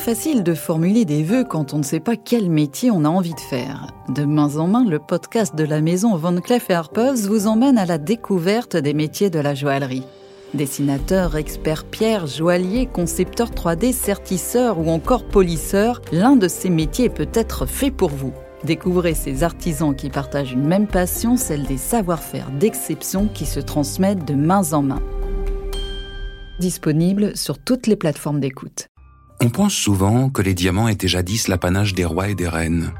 facile de formuler des vœux quand on ne sait pas quel métier on a envie de faire. De main en main, le podcast de la maison Van Cleef Arpels vous emmène à la découverte des métiers de la joaillerie. Dessinateur, expert pierre, joaillier, concepteur 3D, sertisseur ou encore polisseur, l'un de ces métiers peut-être fait pour vous. Découvrez ces artisans qui partagent une même passion, celle des savoir-faire d'exception qui se transmettent de main en main. Disponible sur toutes les plateformes d'écoute. On pense souvent que les diamants étaient jadis l'apanage des rois et des reines,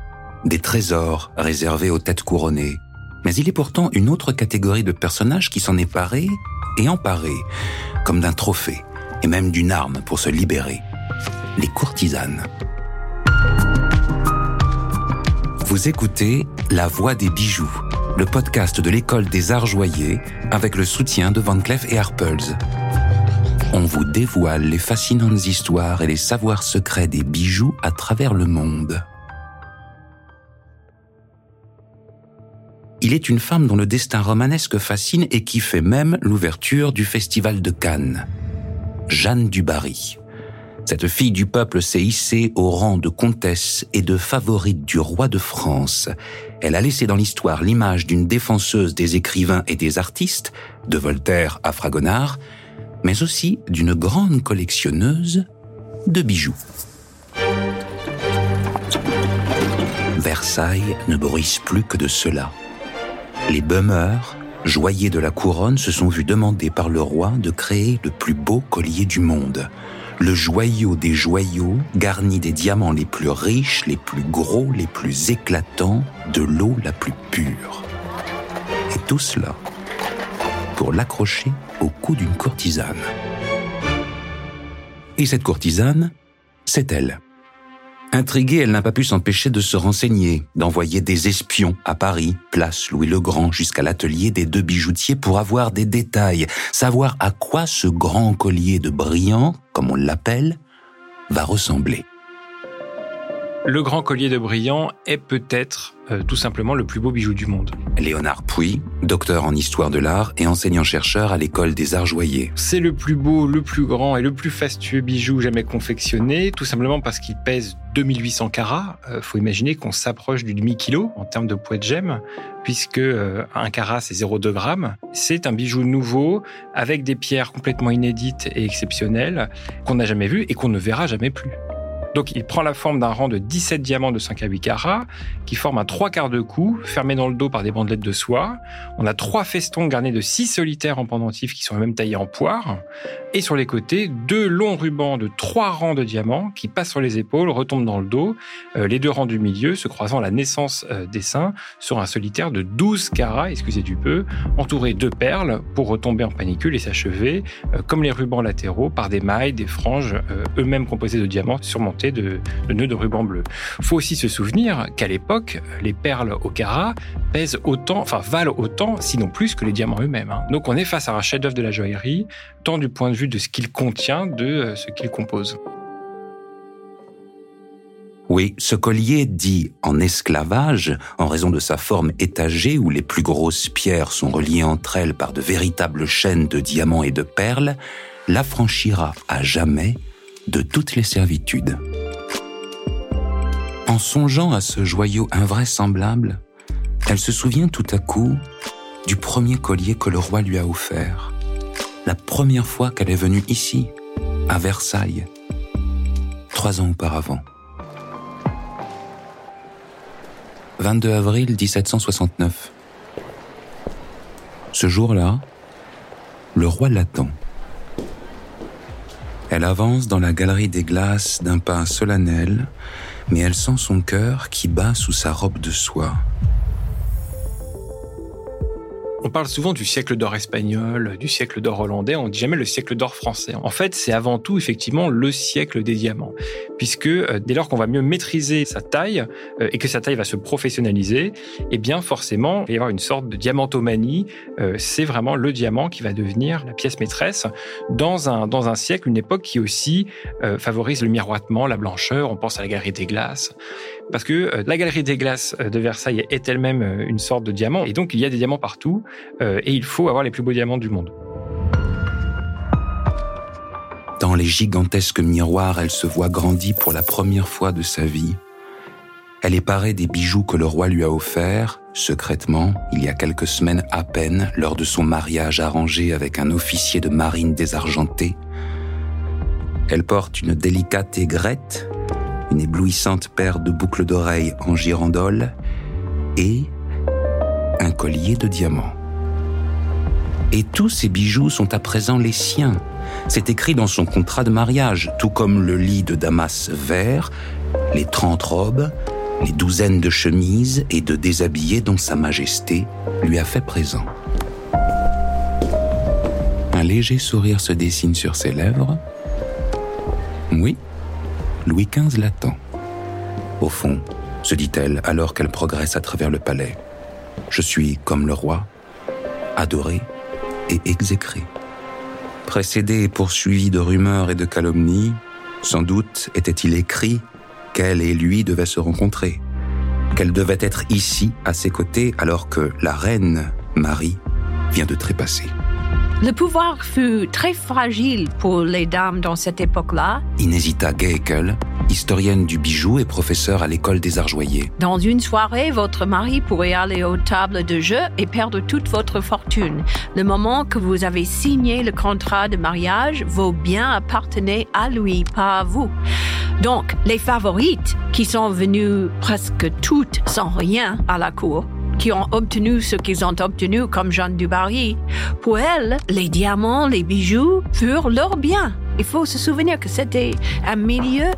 des trésors réservés aux têtes couronnées. Mais il est pourtant une autre catégorie de personnages qui s'en est paré et emparé, comme d'un trophée, et même d'une arme pour se libérer. Les courtisanes. Vous écoutez La Voix des bijoux, le podcast de l'école des arts joyers avec le soutien de Van Cleef et Arpels on vous dévoile les fascinantes histoires et les savoirs secrets des bijoux à travers le monde. Il est une femme dont le destin romanesque fascine et qui fait même l'ouverture du Festival de Cannes. Jeanne du Barry. Cette fille du peuple s'est hissée au rang de comtesse et de favorite du roi de France. Elle a laissé dans l'histoire l'image d'une défenseuse des écrivains et des artistes, de Voltaire à Fragonard, mais aussi d'une grande collectionneuse de bijoux. Versailles ne bruisse plus que de cela. Les bummers, joyés de la couronne, se sont vus demander par le roi de créer le plus beau collier du monde, le joyau des joyaux, garni des diamants les plus riches, les plus gros, les plus éclatants, de l'eau la plus pure. Et tout cela pour l'accrocher au cou d'une courtisane. Et cette courtisane, c'est elle. Intriguée, elle n'a pas pu s'empêcher de se renseigner, d'envoyer des espions à Paris, place Louis le Grand, jusqu'à l'atelier des deux bijoutiers pour avoir des détails, savoir à quoi ce grand collier de brillant, comme on l'appelle, va ressembler. Le grand collier de brillant est peut-être euh, tout simplement le plus beau bijou du monde. Léonard Pouy, docteur en histoire de l'art et enseignant-chercheur à l'école des arts joyers. C'est le plus beau, le plus grand et le plus fastueux bijou jamais confectionné, tout simplement parce qu'il pèse 2800 carats. Euh, faut imaginer qu'on s'approche du demi-kilo en termes de poids de gemme, puisque euh, un carat c'est 0,2 grammes. C'est un bijou nouveau avec des pierres complètement inédites et exceptionnelles qu'on n'a jamais vues et qu'on ne verra jamais plus. Donc il prend la forme d'un rang de 17 diamants de 5 à 8 carats qui forment un trois quarts de cou fermé dans le dos par des bandelettes de soie. On a trois festons garnis de 6 solitaires en pendentif qui sont même taillés en poire. Et sur les côtés, deux longs rubans de trois rangs de diamants qui passent sur les épaules, retombent dans le dos. Euh, les deux rangs du milieu se croisant à la naissance euh, des seins sur un solitaire de 12 carats, excusez du peu, entouré de perles pour retomber en panicule et s'achever, euh, comme les rubans latéraux, par des mailles, des franges, eux-mêmes composés de diamants surmontés de, nœuds de ruban bleu. Faut aussi se souvenir qu'à l'époque, les perles au carat pèsent autant, enfin valent autant, sinon plus que les diamants eux-mêmes. Hein. Donc on est face à un chef-d'œuvre de la joaillerie, tant du point de vue de ce qu'il contient, de euh, ce qu'il compose. Oui, ce collier dit en esclavage, en raison de sa forme étagée où les plus grosses pierres sont reliées entre elles par de véritables chaînes de diamants et de perles, l'affranchira à jamais de toutes les servitudes. En songeant à ce joyau invraisemblable, elle se souvient tout à coup du premier collier que le roi lui a offert, la première fois qu'elle est venue ici, à Versailles, trois ans auparavant. 22 avril 1769. Ce jour-là, le roi l'attend. Elle avance dans la galerie des glaces d'un pas solennel, mais elle sent son cœur qui bat sous sa robe de soie. On parle souvent du siècle d'or espagnol, du siècle d'or hollandais, on dit jamais le siècle d'or français. En fait, c'est avant tout effectivement le siècle des diamants, puisque euh, dès lors qu'on va mieux maîtriser sa taille euh, et que sa taille va se professionnaliser, eh bien forcément, il va y avoir une sorte de diamantomanie. Euh, c'est vraiment le diamant qui va devenir la pièce maîtresse dans un dans un siècle, une époque qui aussi favorise le miroitement, la blancheur. On pense à la galerie des glaces parce que euh, la galerie des glaces euh, de Versailles est elle-même euh, une sorte de diamant, et donc il y a des diamants partout, et il faut avoir les plus beaux diamants du monde. Dans les gigantesques miroirs, elle se voit grandie pour la première fois de sa vie. Elle est parée des bijoux que le roi lui a offerts, secrètement, il y a quelques semaines à peine, lors de son mariage arrangé avec un officier de marine désargenté. Elle porte une délicate aigrette, une éblouissante paire de boucles d'oreilles en girandole et un collier de diamants. Et tous ces bijoux sont à présent les siens. C'est écrit dans son contrat de mariage, tout comme le lit de Damas vert, les trente robes, les douzaines de chemises et de déshabillés dont Sa Majesté lui a fait présent. Un léger sourire se dessine sur ses lèvres. Oui, Louis XV l'attend. Au fond, se dit-elle alors qu'elle progresse à travers le palais, je suis comme le roi, adoré et exécré. Précédé et poursuivi de rumeurs et de calomnies, sans doute était-il écrit qu'elle et lui devaient se rencontrer, qu'elle devait être ici à ses côtés alors que la reine, Marie, vient de trépasser. Le pouvoir fut très fragile pour les dames dans cette époque-là. Inesita Geekel, historienne du bijou et professeure à l'école des arts joyers. Dans une soirée, votre mari pourrait aller aux tables de jeu et perdre toute votre fortune. Le moment que vous avez signé le contrat de mariage, vos biens appartenaient à lui, pas à vous. Donc, les favorites, qui sont venues presque toutes sans rien à la cour, qui ont obtenu ce qu'ils ont obtenu comme Jeanne du Barry. Pour elles, les diamants, les bijoux furent leurs biens. Il faut se souvenir que c'était un milieu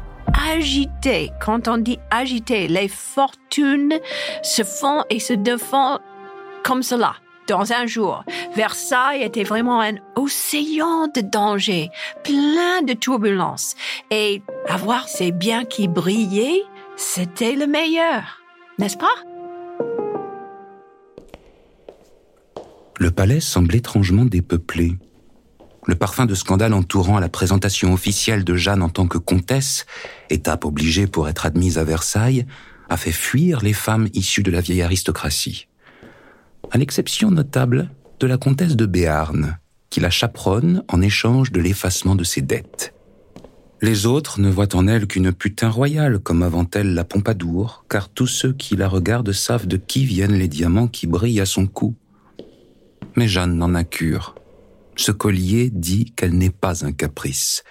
agité. Quand on dit agité, les fortunes se font et se défendent comme cela dans un jour. Versailles était vraiment un océan de dangers, plein de turbulences. Et avoir ces biens qui brillaient, c'était le meilleur, n'est-ce pas? Le palais semble étrangement dépeuplé. Le parfum de scandale entourant la présentation officielle de Jeanne en tant que comtesse, étape obligée pour être admise à Versailles, a fait fuir les femmes issues de la vieille aristocratie. À l'exception notable de la comtesse de Béarn, qui la chaperonne en échange de l'effacement de ses dettes. Les autres ne voient en elle qu'une putain royale, comme avant elle la Pompadour, car tous ceux qui la regardent savent de qui viennent les diamants qui brillent à son cou mais Jeanne n'en a cure. Ce collier dit qu'elle n'est pas un caprice.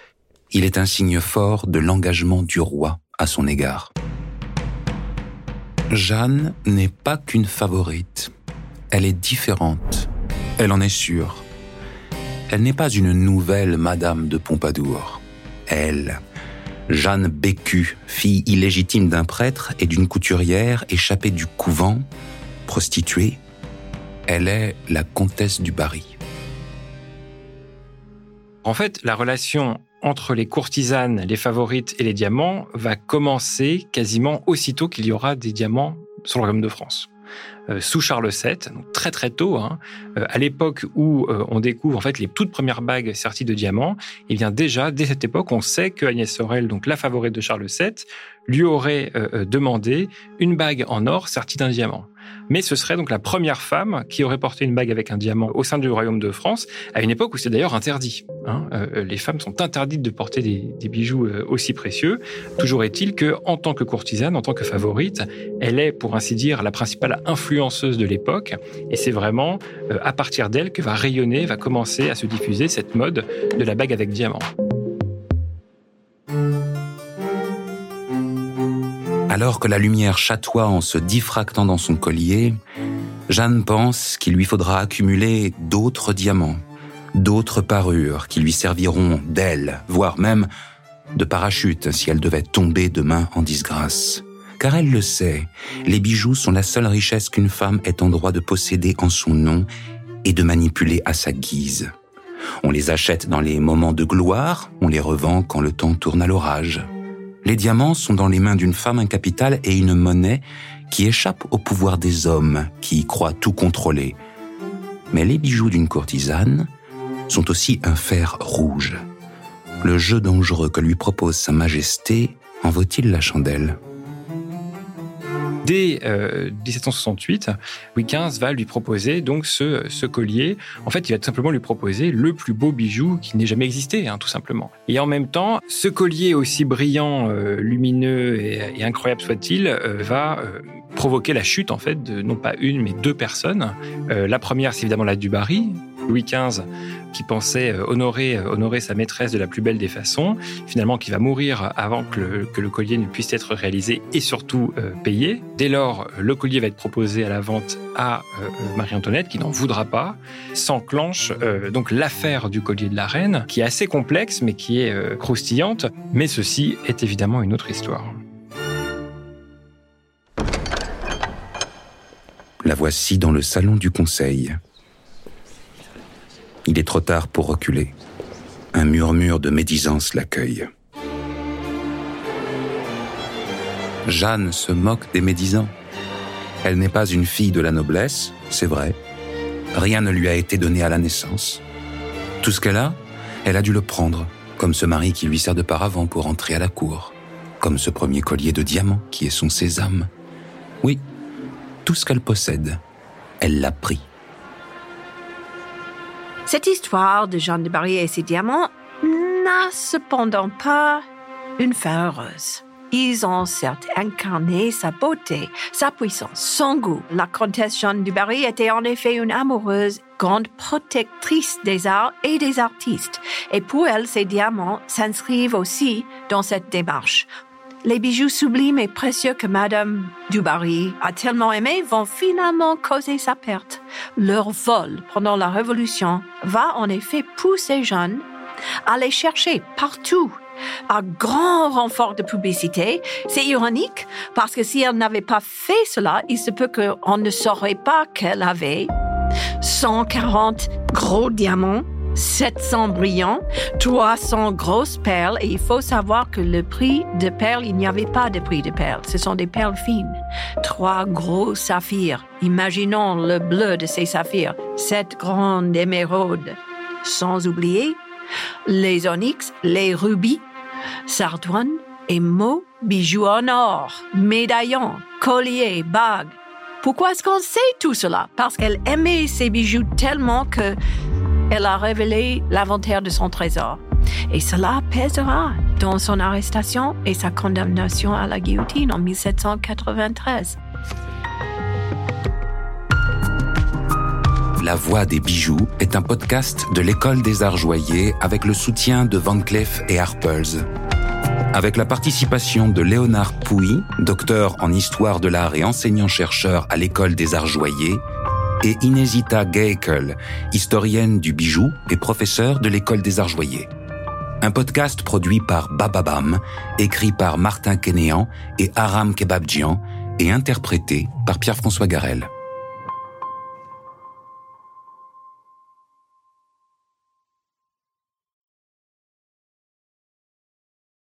Il est un signe fort de l'engagement du roi à son égard. Jeanne n'est pas qu'une favorite. Elle est différente. Elle en est sûre. Elle n'est pas une nouvelle Madame de Pompadour. Elle, Jeanne Bécu, fille illégitime d'un prêtre et d'une couturière échappée du couvent, prostituée, elle est la comtesse du Barry. En fait, la relation entre les courtisanes, les favorites et les diamants va commencer quasiment aussitôt qu'il y aura des diamants sur le royaume de France. Euh, sous Charles VII, donc très très tôt, hein, euh, à l'époque où euh, on découvre en fait les toutes premières bagues serties de diamants, et eh bien déjà dès cette époque, on sait que Agnès Sorel, donc la favorite de Charles VII, lui aurait demandé une bague en or sertie d'un diamant mais ce serait donc la première femme qui aurait porté une bague avec un diamant au sein du royaume de France, à une époque où c'est d'ailleurs interdit. Hein. Euh, euh, les femmes sont interdites de porter des, bijoux euh, aussi précieux. Toujours est-il que, en tant que courtisane, en tant que favorite, elle est, pour ainsi dire, la principale influenceuse de l'époque, et c'est vraiment à partir d'elle que va rayonner, va commencer à se diffuser cette mode de la bague avec diamant. Alors que la lumière chatoie en se diffractant dans son collier, Jeanne pense qu'il lui faudra accumuler d'autres diamants, d'autres parures qui lui serviront d'aile, voire même de parachute si elle devait tomber demain en disgrâce. Car elle le sait, les bijoux sont la seule richesse qu'une femme est en droit de posséder en son nom et de manipuler à sa guise. On les achète dans les moments de gloire, on les revend quand le temps tourne à l'orage. Les diamants sont dans les mains d'une femme un capital et une monnaie qui échappe au pouvoir des hommes qui y croient tout contrôler. Mais les bijoux d'une courtisane sont aussi un fer rouge. Le jeu dangereux que lui propose Sa Majesté en vaut-il la chandelle? Dès 1768, euh, Louis XV va lui proposer donc ce, ce, collier. En fait, il va tout simplement lui proposer le plus beau bijou qui n'ait jamais existé, hein, tout simplement. Et en même temps, ce collier aussi brillant, euh, lumineux et, incroyable soit-il, euh, va provoquer la chute en fait de non pas une mais deux personnes. la première, c'est évidemment la Dubarry, Louis XV qui pensait euh, honorer, euh, honorer sa maîtresse de la plus belle des façons, finalement qui va mourir avant que le, collier ne puisse être réalisé et surtout euh, payé. Dès lors, le collier va être proposé à la vente à Marie-Antoinette qui n'en voudra pas. S'enclenche donc l'affaire du collier de la reine qui est assez complexe mais qui est croustillante. Mais ceci est évidemment une autre histoire. La voici dans le salon du conseil. Il est trop tard pour reculer. Un murmure de médisance l'accueille. Jeanne se moque des médisants. Elle n'est pas une fille de la noblesse, c'est vrai. Rien ne lui a été donné à la naissance. Tout ce qu'elle a, elle a dû le prendre, comme ce mari qui lui sert de paravent pour entrer à la cour, comme ce premier collier de diamants qui est son sésame. Oui, tout ce qu'elle possède, elle l'a pris. Cette histoire de Jeanne de Barry et ses diamants n'a cependant pas une fin heureuse. Ils ont certes incarné sa beauté, sa puissance, son goût. La comtesse Jeanne du Barry était en effet une amoureuse, grande protectrice des arts et des artistes. Et pour elle, ces diamants s'inscrivent aussi dans cette démarche. Les bijoux sublimes et précieux que Madame Dubarry a tellement aimés vont finalement causer sa perte. Leur vol pendant la Révolution va en effet pousser Jeanne à les chercher partout à grand renfort de publicité. C'est ironique parce que si elle n'avait pas fait cela, il se peut qu'on ne saurait pas qu'elle avait 140 gros diamants 700 brillants, 300 grosses perles et il faut savoir que le prix de perles, il n'y avait pas de prix de perles, ce sont des perles fines. Trois gros saphirs, imaginons le bleu de ces saphirs, sept grandes émeraudes, sans oublier les onyx, les rubis, sardoines mots, bijoux en or, médaillons, colliers, bagues. Pourquoi est-ce qu'on sait tout cela? Parce qu'elle aimait ces bijoux tellement que elle a révélé l'inventaire de son trésor. Et cela pèsera dans son arrestation et sa condamnation à la guillotine en 1793. La Voix des bijoux est un podcast de l'École des arts joyers avec le soutien de Van Cleef et Arpels. Avec la participation de Léonard Pouy, docteur en histoire de l'art et enseignant-chercheur à l'École des arts joyers, et Inesita Geikel, historienne du bijou et professeure de l'École des Arts Joyers. Un podcast produit par Bababam, écrit par Martin Kénéan et Aram Kebabjian et interprété par Pierre-François Garel.